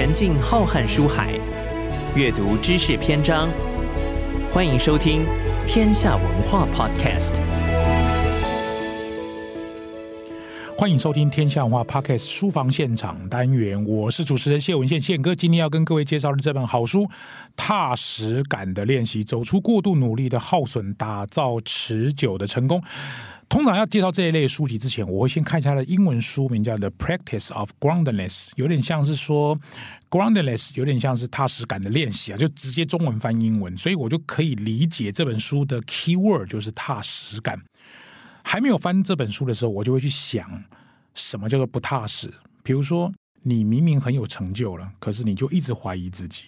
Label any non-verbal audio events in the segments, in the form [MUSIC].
沉浸浩瀚书海，阅读知识篇章。欢迎收听《天下文化 Podcast》。欢迎收听《天下文化 Podcast》书房现场单元，我是主持人谢文宪宪哥。今天要跟各位介绍的这本好书《踏实感的练习：走出过度努力的耗损，打造持久的成功》。通常要介绍这一类书籍之前，我会先看一下它的英文书名，叫《The Practice of Groundedness》，有点像是说 “Groundedness”，有点像是踏实感的练习啊，就直接中文翻英文，所以我就可以理解这本书的 key word 就是踏实感。还没有翻这本书的时候，我就会去想什么叫做不踏实。比如说，你明明很有成就了，可是你就一直怀疑自己；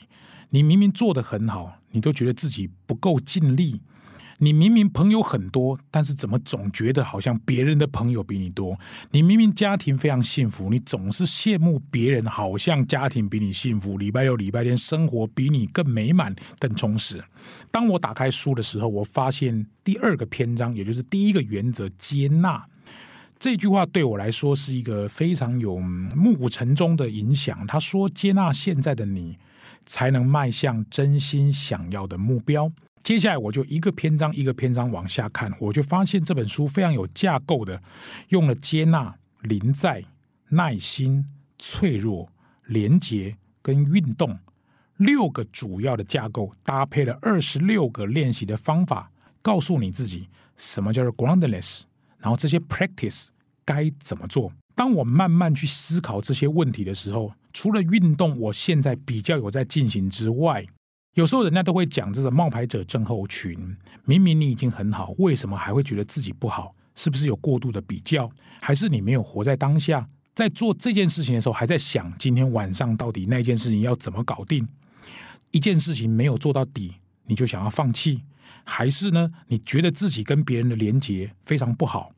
你明明做得很好，你都觉得自己不够尽力；你明明朋友很多，但是怎么总觉得好像别人的朋友比你多；你明明家庭非常幸福，你总是羡慕别人好像家庭比你幸福，礼拜六、礼拜天生活比你更美满、更充实。当我打开书的时候，我发现第二个篇章，也就是第一个原则——接纳。这句话对我来说是一个非常有暮鼓晨钟的影响。他说：“接纳现在的你，才能迈向真心想要的目标。”接下来我就一个篇章一个篇章往下看，我就发现这本书非常有架构的，用了接纳、临在、耐心、脆弱、连结跟运动。六个主要的架构搭配了二十六个练习的方法，告诉你自己什么叫做 groundless，然后这些 practice 该怎么做。当我慢慢去思考这些问题的时候，除了运动，我现在比较有在进行之外，有时候人家都会讲这个冒牌者症候群。明明你已经很好，为什么还会觉得自己不好？是不是有过度的比较？还是你没有活在当下，在做这件事情的时候，还在想今天晚上到底那件事情要怎么搞定？一件事情没有做到底，你就想要放弃，还是呢？你觉得自己跟别人的连接非常不好，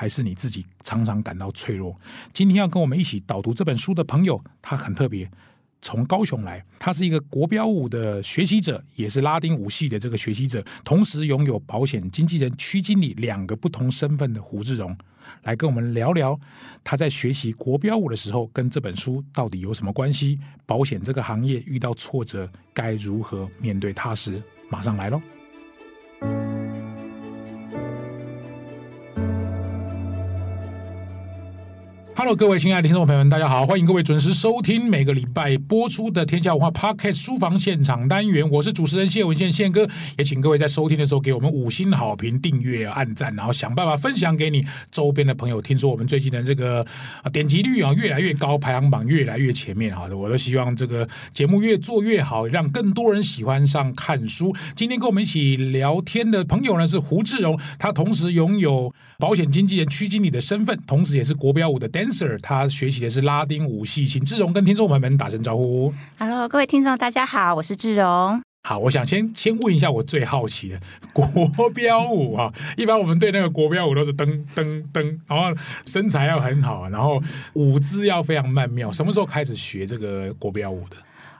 还是你自己常常感到脆弱？今天要跟我们一起导读这本书的朋友，他很特别。从高雄来，他是一个国标舞的学习者，也是拉丁舞系的这个学习者，同时拥有保险经纪人、区经理两个不同身份的胡志荣，来跟我们聊聊他在学习国标舞的时候跟这本书到底有什么关系？保险这个行业遇到挫折该如何面对踏实？马上来喽！Hello，各位亲爱的听众朋友们，大家好！欢迎各位准时收听每个礼拜播出的天下文化 Podcast 书房现场单元。我是主持人谢文宪宪哥，也请各位在收听的时候给我们五星好评、订阅、按赞，然后想办法分享给你周边的朋友。听说我们最近的这个点击率啊越来越高，排行榜越来越前面，好的，我都希望这个节目越做越好，让更多人喜欢上看书。今天跟我们一起聊天的朋友呢是胡志荣，他同时拥有保险经纪人、区经理的身份，同时也是国标舞的 dance。他学习的是拉丁舞系，请志荣跟听众朋友们打声招呼。Hello，各位听众，大家好，我是志荣。好，我想先先问一下我最好奇的国标舞啊，[LAUGHS] 一般我们对那个国标舞都是噔噔噔，然后身材要很好，然后舞姿要非常曼妙。什么时候开始学这个国标舞的？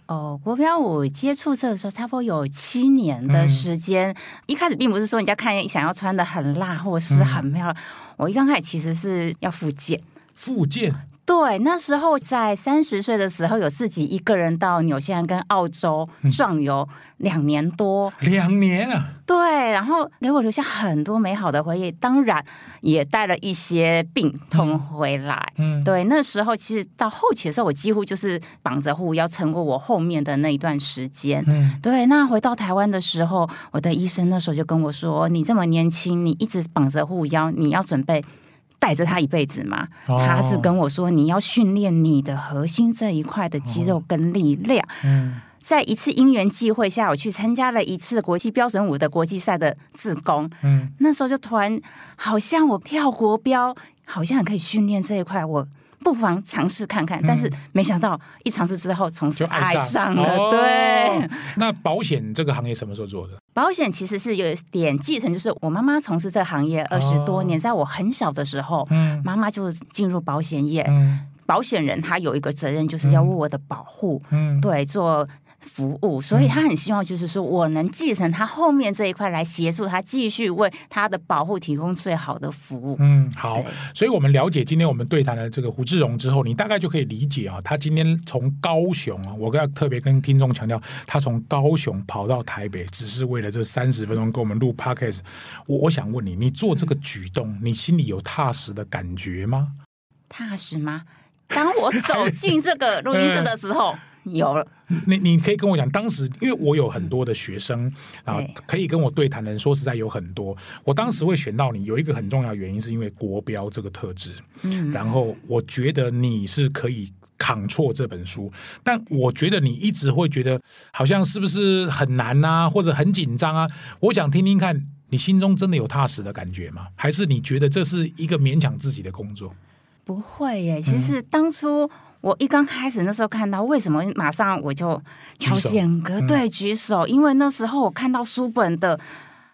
哦，国标舞接触这个时候差不多有七年的时间。嗯、一开始并不是说人家看想要穿的很辣或者是很漂亮，嗯、我一刚开始其实是要复健。复健，对，那时候在三十岁的时候，有自己一个人到纽西兰跟澳洲壮游两年多，两年啊，对，然后给我留下很多美好的回忆，当然也带了一些病痛回来。嗯，对，那时候其实到后期的时候，我几乎就是绑着护腰撑过我后面的那一段时间。嗯，对，那回到台湾的时候，我的医生那时候就跟我说：“你这么年轻，你一直绑着护腰，你要准备。”带着他一辈子嘛，他是跟我说，你要训练你的核心这一块的肌肉跟力量。嗯，在一次因缘际会下，我去参加了一次国际标准舞的国际赛的自工。嗯，那时候就突然好像我跳国标，好像可以训练这一块，我不妨尝试看看。但是没想到一尝试之后，从此爱上了。对，那保险这个行业什么时候做的？保险其实是有点继承，就是我妈妈从事这个行业二十多年，在我很小的时候，妈妈就进入保险业。保险人他有一个责任，就是要为我的保护，对，做服务，所以他很希望就是说我能继承他后面这一块来协助他继续为他的保护提供最好的服务。嗯，好，所以我们了解今天我们对谈的这个胡志荣之后，你大概就可以理解啊，他今天从高雄啊，我要特别跟听众强调，他从高雄跑到台北，只是为了这三十分钟跟我们录 Podcast。我我想问你，你做这个举动，你心里有踏实的感觉吗？踏实吗？当我走进这个录音室的时候。[LAUGHS] 有了，你你可以跟我讲，当时因为我有很多的学生啊，可以跟我对谈的人，说实在有很多。我当时会选到你，有一个很重要的原因，是因为国标这个特质。嗯，然后我觉得你是可以扛错这本书，但我觉得你一直会觉得好像是不是很难啊，或者很紧张啊？我想听听看你心中真的有踏实的感觉吗？还是你觉得这是一个勉强自己的工作？不会耶，其实当初。我一刚开始那时候看到，为什么马上我就乔显哥对举手？因为那时候我看到书本的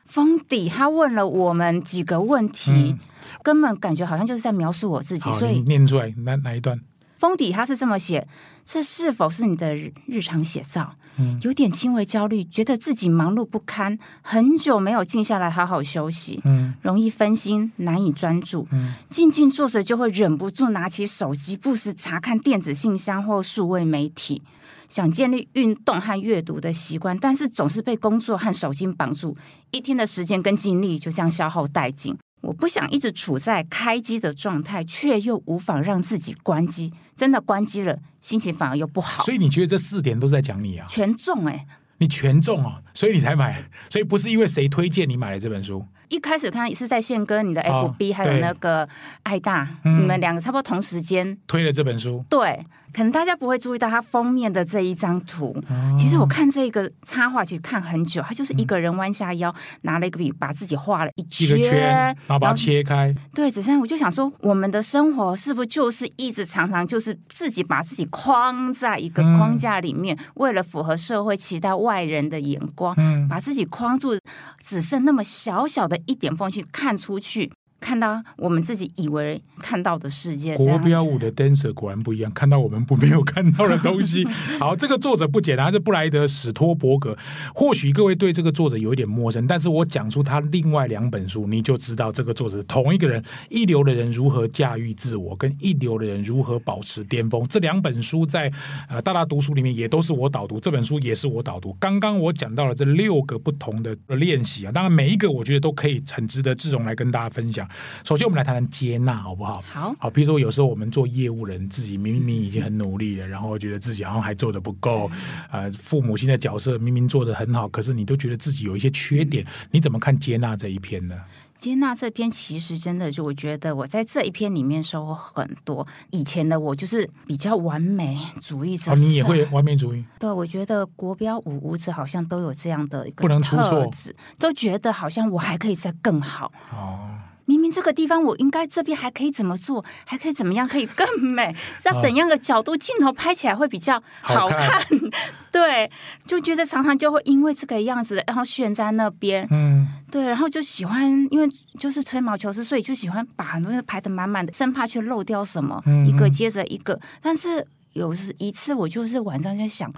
封底，他问了我们几个问题，嗯、根本感觉好像就是在描述我自己。所以念出来哪哪一段？封底他是这么写：这是否是你的日常写照？有点轻微焦虑，觉得自己忙碌不堪，很久没有静下来好好休息，嗯，容易分心，难以专注，嗯，静静坐着就会忍不住拿起手机，不时查看电子信箱或数位媒体，想建立运动和阅读的习惯，但是总是被工作和手机绑住，一天的时间跟精力就这样消耗殆尽。我不想一直处在开机的状态，却又无法让自己关机。真的关机了，心情反而又不好。所以你觉得这四点都在讲你啊？全中哎、欸！你全中哦，所以你才买，所以不是因为谁推荐你买了这本书。一开始看是在宪哥你的 FB，、哦、还有那个爱大，嗯、你们两个差不多同时间推了这本书。对。可能大家不会注意到它封面的这一张图。其实我看这个插画，其实看很久。他就是一个人弯下腰，拿了一个笔，把自己画了一圈，然后把它切开。对，子珊，我就想说，我们的生活是不是就是一直常常就是自己把自己框在一个框架里面，为了符合社会期待、外人的眼光，把自己框住，只剩那么小小的一点缝隙看出去。看到我们自己以为看到的世界，国标舞的 dancer 果然不一样，看到我们不没有看到的东西。[LAUGHS] 好，这个作者不简单，是布莱德史托伯格。或许各位对这个作者有一点陌生，但是我讲出他另外两本书，你就知道这个作者是同一个人。一流的人如何驾驭自我，跟一流的人如何保持巅峰，这两本书在呃大大读书里面也都是我导读，这本书也是我导读。刚刚我讲到了这六个不同的练习啊，当然每一个我觉得都可以很值得志荣来跟大家分享。首先，我们来谈谈接纳，好不好？好，好。比如说，有时候我们做业务人，自己明明已经很努力了，然后觉得自己好像还做的不够。呃，父母亲的角色明明做的很好，可是你都觉得自己有一些缺点。你怎么看接纳这一篇呢？接纳这篇其实真的就我觉得我在这一篇里面收获很多。以前的我就是比较完美主义者，你也会完美主义？对，我觉得国标舞舞者好像都有这样的一个不能出错，都觉得好像我还可以再更好。哦。明明这个地方我应该这边还可以怎么做，还可以怎么样可以更美？[LAUGHS] 在怎样的角度镜头拍起来会比较好看？好看 [LAUGHS] 对，就觉得常常就会因为这个样子，然后悬在那边。嗯，对，然后就喜欢，因为就是吹毛求疵，所以就喜欢把很多人排的满满的，生怕去漏掉什么，嗯嗯一个接着一个。但是有一次，我就是晚上在想。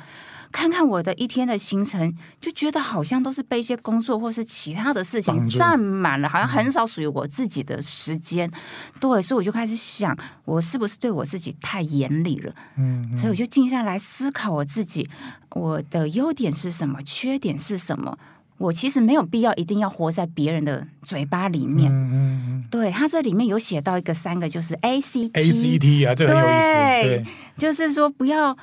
看看我的一天的行程，就觉得好像都是被一些工作或是其他的事情占满了，好像很少属于我自己的时间。对，所以我就开始想，我是不是对我自己太严厉了？嗯，所以我就静下来思考我自己，我的优点是什么，缺点是什么？我其实没有必要一定要活在别人的嘴巴里面。嗯嗯，对，他这里面有写到一个三个，就是 A C T A C T 啊，这个很有意思。对，就是说不要。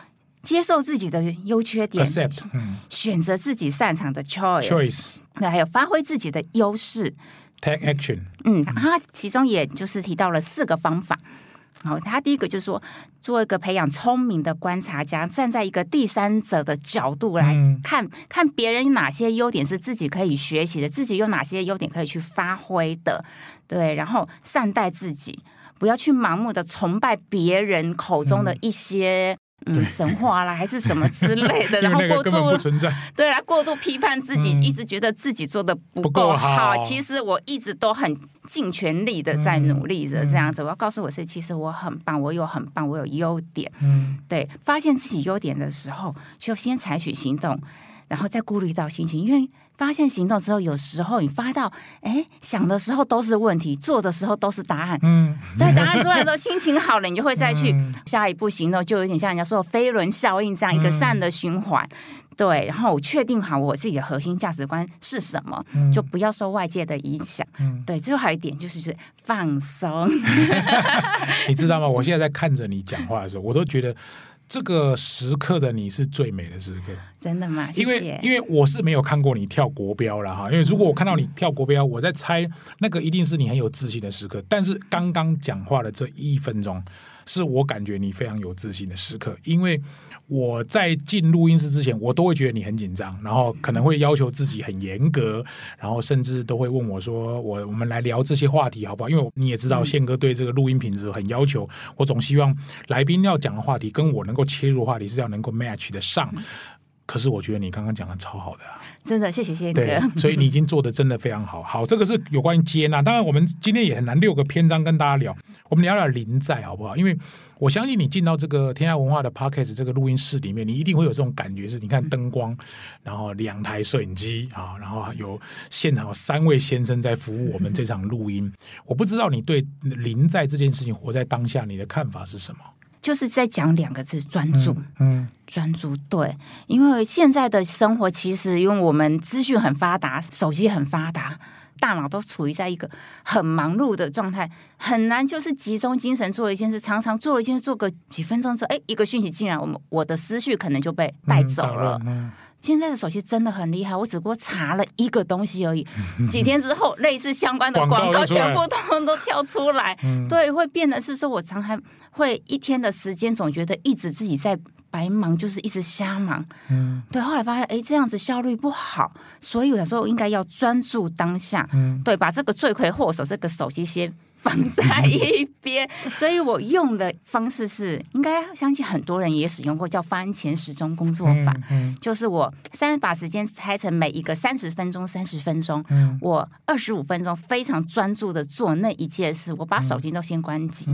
接受自己的优缺点，Accept, 选择自己擅长的 choice，那还有发挥自己的优势，take action。嗯，他其中也就是提到了四个方法。好，他第一个就是说，做一个培养聪明的观察家，站在一个第三者的角度来看，嗯、看别人哪些优点是自己可以学习的，自己有哪些优点可以去发挥的。对，然后善待自己，不要去盲目的崇拜别人口中的一些。嗯神话啦，还是什么之类的，[LAUGHS] 然后过度不存在，[LAUGHS] 对，啦过度批判自己，嗯、一直觉得自己做的不够好，好。其实我一直都很尽全力的在努力着，这样子。嗯、我要告诉我自己，其实我很棒，我有很棒，我有优点。嗯，对，发现自己优点的时候，就先采取行动，然后再顾虑到心情，因为。发现行动之后，有时候你发到，哎，想的时候都是问题，做的时候都是答案。嗯，在答案出来的时候，心情好了，你就会再去 [LAUGHS] 下一步行动，就有点像人家说的飞轮效应这样一个善的循环。对，然后我确定好我自己的核心价值观是什么，就不要受外界的影响。对，最后还有一点就是放松。[LAUGHS] 你知道吗？我现在在看着你讲话的时候，我都觉得。这个时刻的你是最美的时刻，真的吗？谢谢。因为因为我是没有看过你跳国标了哈，因为如果我看到你跳国标，我在猜那个一定是你很有自信的时刻。但是刚刚讲话的这一分钟，是我感觉你非常有自信的时刻，因为。我在进录音室之前，我都会觉得你很紧张，然后可能会要求自己很严格，然后甚至都会问我说：“我我们来聊这些话题好不好？”因为你也知道，宪哥对这个录音品质很要求，我总希望来宾要讲的话题跟我能够切入的话题是要能够 match 得上。可是我觉得你刚刚讲的超好的，真的谢谢谢哥。对，[LAUGHS] 所以你已经做的真的非常好。好，这个是有关于接纳。当然，我们今天也很难六个篇章跟大家聊，我们聊聊临在好不好？因为我相信你进到这个天下文化的 Podcast 这个录音室里面，你一定会有这种感觉：是你看灯光，然后两台摄影机啊，然后有现场有三位先生在服务我们这场录音。我不知道你对临在这件事情，活在当下，你的看法是什么？就是在讲两个字：专注。嗯，嗯，专注。对，因为现在的生活其实，因为我们资讯很发达，手机很发达，大脑都处于在一个很忙碌的状态，很难就是集中精神做一件事。常常做了一件事，做个几分钟之后，哎，一个讯息进来，我们我的思绪可能就被带走了。嗯嗯现在的手机真的很厉害，我只不过查了一个东西而已，[LAUGHS] 几天之后，类似相关的广告全部通通都跳出来。[LAUGHS] 对，会变得是说，我常常会一天的时间总觉得一直自己在白忙，就是一直瞎忙。嗯，对。后来发现，哎，这样子效率不好，所以我想说我应该要专注当下。嗯，对，把这个罪魁祸首这个手机先。放在一边，所以我用的方式是，应该相信很多人也使用过，叫番茄时钟工作法。嗯嗯、就是我三把时间拆成每一个三十分钟，三十分钟，嗯、我二十五分钟非常专注的做那一件事，我把手机都先关机。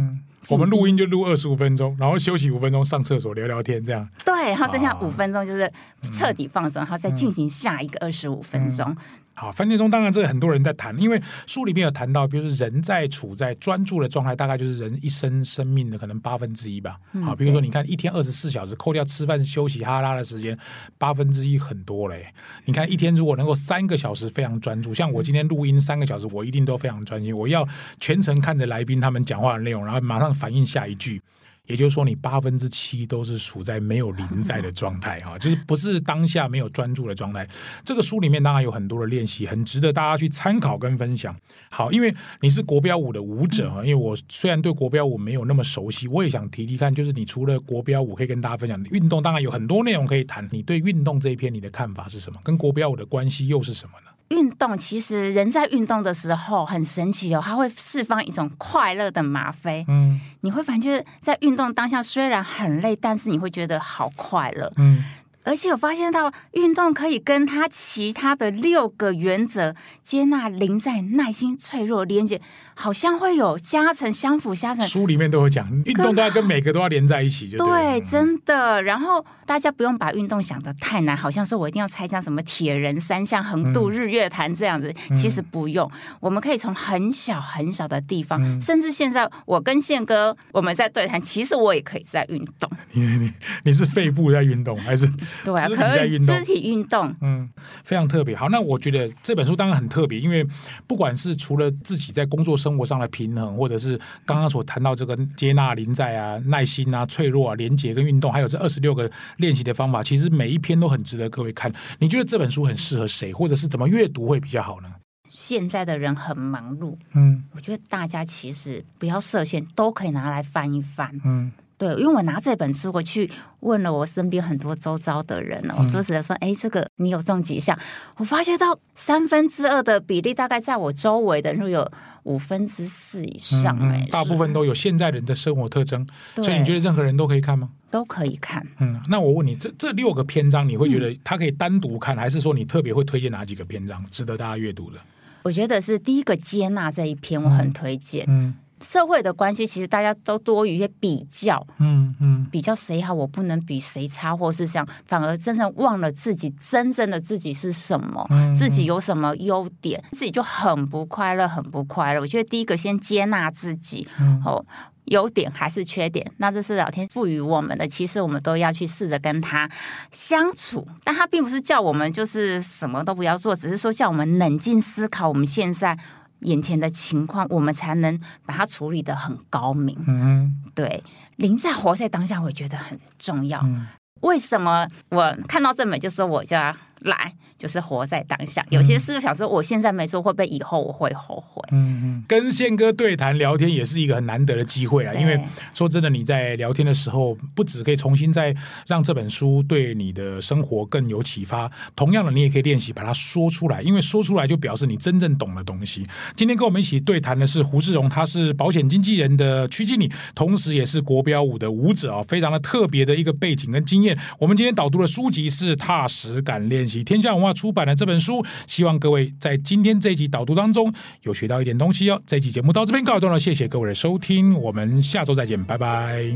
我们录音就录二十五分钟，然后休息五分钟，上厕所聊聊天，这样。对，然后剩下五分钟就是彻底放松，然后再进行下一个二十五分钟。好，番茄钟当然这个很多人在谈，因为书里面有谈到，比如说人在处在专注的状态，大概就是人一生生命的可能八分之一吧。好，比如说你看一天二十四小时，扣掉吃饭休息哈拉的时间，八分之一很多嘞。你看一天如果能够三个小时非常专注，像我今天录音三个小时，我一定都非常专心，我要全程看着来宾他们讲话的内容，然后马上反应下一句。也就是说，你八分之七都是处在没有临在的 [LAUGHS] 状态哈，就是不是当下没有专注的状态。这个书里面当然有很多的练习，很值得大家去参考跟分享。好，因为你是国标舞的舞者啊，因为我虽然对国标舞没有那么熟悉，我也想提提看，就是你除了国标舞可以跟大家分享运动，当然有很多内容可以谈。你对运动这一篇你的看法是什么？跟国标舞的关系又是什么呢？运动其实人在运动的时候很神奇哦，它会释放一种快乐的吗啡。嗯，你会发觉在运动当下虽然很累，但是你会觉得好快乐。嗯。而且我发现到运动可以跟他其他的六个原则——接纳、临在、耐心、脆弱、连接，好像会有加成、相辅相成。书里面都有讲，运动都要跟每个都要连在一起就对，对，真的。然后大家不用把运动想得太难，好像说我一定要参加什么铁人三项、横渡日月潭这样子，嗯、其实不用。我们可以从很小很小的地方，嗯、甚至现在我跟宪哥我们在对谈，其实我也可以在运动。[LAUGHS] 你你你是肺部在运动还是？对啊，可以肢体运动，嗯，非常特别。好，那我觉得这本书当然很特别，因为不管是除了自己在工作生活上的平衡，或者是刚刚所谈到这个接纳、临在啊、耐心啊、脆弱啊、连结跟运动，还有这二十六个练习的方法，其实每一篇都很值得各位看。你觉得这本书很适合谁，或者是怎么阅读会比较好呢？现在的人很忙碌，嗯，我觉得大家其实不要设限，都可以拿来翻一翻，嗯。对，因为我拿这本书，我去问了我身边很多周遭的人哦，我就直接说，哎，这个你有中几项？我发现到三分之二的比例，大概在我周围的人有五分之四以上，哎、嗯嗯，大部分都有现在人的生活特征，所以你觉得任何人都可以看吗？都可以看。嗯，那我问你，这这六个篇章，你会觉得它可以单独看，嗯、还是说你特别会推荐哪几个篇章值得大家阅读的？我觉得是第一个接纳这一篇，我很推荐。嗯。嗯社会的关系，其实大家都多于一些比较，嗯嗯，比较谁好，我不能比谁差，或是这样，反而真正忘了自己真正的自己是什么，嗯、自己有什么优点，自己就很不快乐，很不快乐。我觉得第一个先接纳自己，嗯、哦，优点还是缺点，那这是老天赋予我们的，其实我们都要去试着跟他相处，但他并不是叫我们就是什么都不要做，只是说叫我们冷静思考我们现在。眼前的情况，我们才能把它处理得很高明。嗯，对，临在活在当下，我觉得很重要。嗯，为什么我看到这本就说我就要来？就是活在当下，有些事想说，我现在没做，会不会以后我会后悔？嗯嗯，跟宪哥对谈聊天也是一个很难得的机会啊。因为说真的，你在聊天的时候，不止可以重新再让这本书对你的生活更有启发，同样的，你也可以练习把它说出来，因为说出来就表示你真正懂的东西。今天跟我们一起对谈的是胡志荣，他是保险经纪人的区经理，同时也是国标舞的舞者啊，非常的特别的一个背景跟经验。我们今天导读的书籍是《踏实感练及》，天下文化。出版的这本书，希望各位在今天这一集导读当中有学到一点东西哦。这一集节目到这边告一段落，谢谢各位的收听，我们下周再见，拜拜。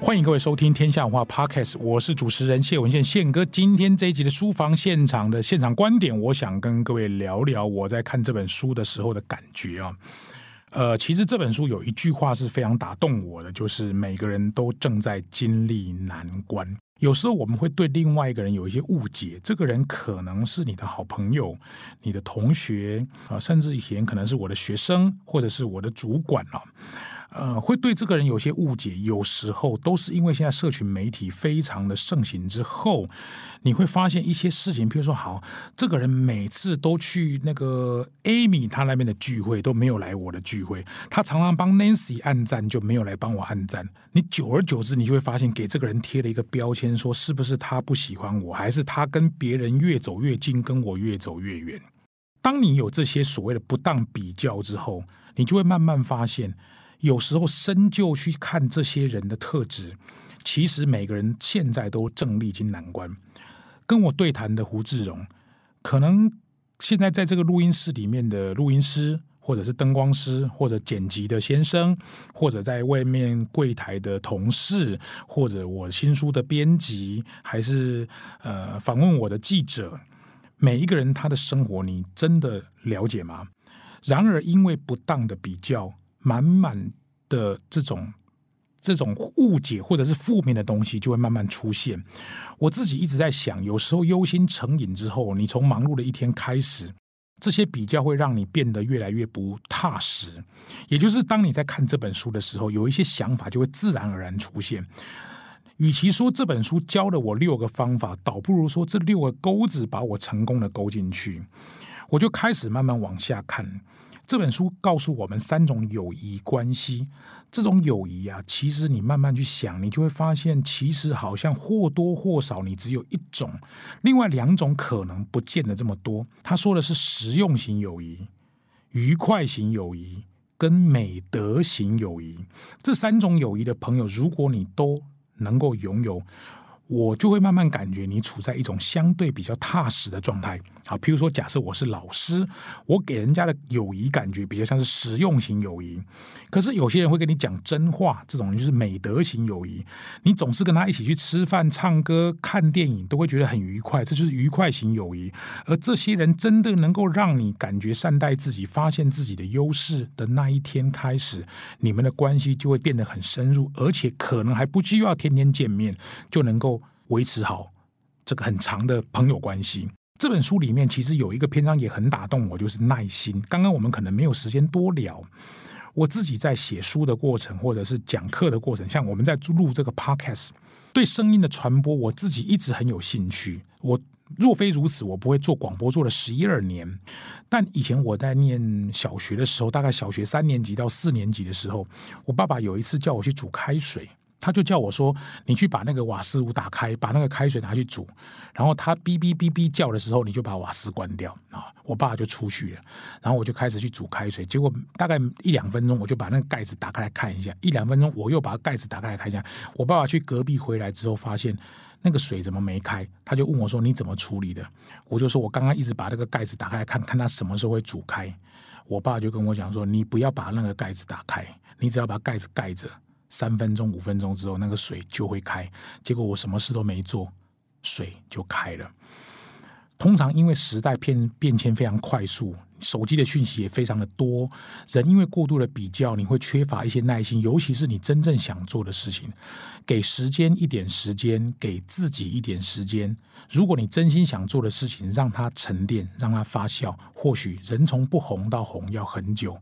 欢迎各位收听天下文化 Podcast，我是主持人谢文宪宪哥。今天这一集的书房现场的现场观点，我想跟各位聊聊我在看这本书的时候的感觉啊。呃，其实这本书有一句话是非常打动我的，就是每个人都正在经历难关。有时候我们会对另外一个人有一些误解，这个人可能是你的好朋友、你的同学啊，甚至以前可能是我的学生，或者是我的主管啊。呃，会对这个人有些误解，有时候都是因为现在社群媒体非常的盛行之后，你会发现一些事情，譬如说，好，这个人每次都去那个 Amy 他那边的聚会，都没有来我的聚会，他常常帮 Nancy 按赞，就没有来帮我按赞。你久而久之，你就会发现，给这个人贴了一个标签，说是不是他不喜欢我，还是他跟别人越走越近，跟我越走越远？当你有这些所谓的不当比较之后，你就会慢慢发现。有时候深究去看这些人的特质，其实每个人现在都正历经难关。跟我对谈的胡志荣，可能现在在这个录音室里面的录音师，或者是灯光师，或者剪辑的先生，或者在外面柜台的同事，或者我新书的编辑，还是呃访问我的记者，每一个人他的生活，你真的了解吗？然而，因为不当的比较。满满的这种这种误解或者是负面的东西就会慢慢出现。我自己一直在想，有时候忧心成瘾之后，你从忙碌的一天开始，这些比较会让你变得越来越不踏实。也就是当你在看这本书的时候，有一些想法就会自然而然出现。与其说这本书教了我六个方法，倒不如说这六个钩子把我成功的勾进去。我就开始慢慢往下看。这本书告诉我们三种友谊关系，这种友谊啊，其实你慢慢去想，你就会发现，其实好像或多或少你只有一种，另外两种可能不见得这么多。他说的是实用型友谊、愉快型友谊跟美德型友谊，这三种友谊的朋友，如果你都能够拥有。我就会慢慢感觉你处在一种相对比较踏实的状态。好，譬如说，假设我是老师，我给人家的友谊感觉比较像是实用型友谊。可是有些人会跟你讲真话，这种就是美德型友谊。你总是跟他一起去吃饭、唱歌、看电影，都会觉得很愉快，这就是愉快型友谊。而这些人真的能够让你感觉善待自己、发现自己的优势的那一天开始，你们的关系就会变得很深入，而且可能还不需要天天见面就能够。维持好这个很长的朋友关系。这本书里面其实有一个篇章也很打动我，就是耐心。刚刚我们可能没有时间多聊。我自己在写书的过程，或者是讲课的过程，像我们在录这个 podcast，对声音的传播，我自己一直很有兴趣。我若非如此，我不会做广播做了十一二年。但以前我在念小学的时候，大概小学三年级到四年级的时候，我爸爸有一次叫我去煮开水。他就叫我说：“你去把那个瓦斯炉打开，把那个开水拿去煮。然后他哔哔哔哔叫的时候，你就把瓦斯关掉啊。”我爸就出去了，然后我就开始去煮开水。结果大概一两分钟，我就把那个盖子打开来看一下。一两分钟，我又把盖子打开来看一下。我爸爸去隔壁回来之后，发现那个水怎么没开？他就问我说：“你怎么处理的？”我就说：“我刚刚一直把那个盖子打开来看看，它什么时候会煮开。”我爸就跟我讲说：“你不要把那个盖子打开，你只要把盖子盖着。”三分钟、五分钟之后，那个水就会开。结果我什么事都没做，水就开了。通常因为时代变变迁非常快速，手机的讯息也非常的多，人因为过度的比较，你会缺乏一些耐心，尤其是你真正想做的事情。给时间一点时间，给自己一点时间。如果你真心想做的事情，让它沉淀，让它发酵，或许人从不红到红要很久，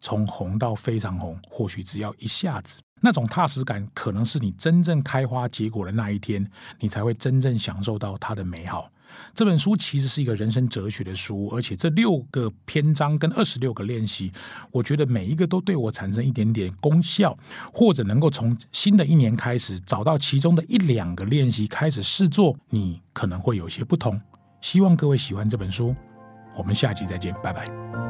从红到非常红，或许只要一下子。那种踏实感，可能是你真正开花结果的那一天，你才会真正享受到它的美好。这本书其实是一个人生哲学的书，而且这六个篇章跟二十六个练习，我觉得每一个都对我产生一点点功效，或者能够从新的一年开始找到其中的一两个练习开始试做，你可能会有些不同。希望各位喜欢这本书，我们下期再见，拜拜。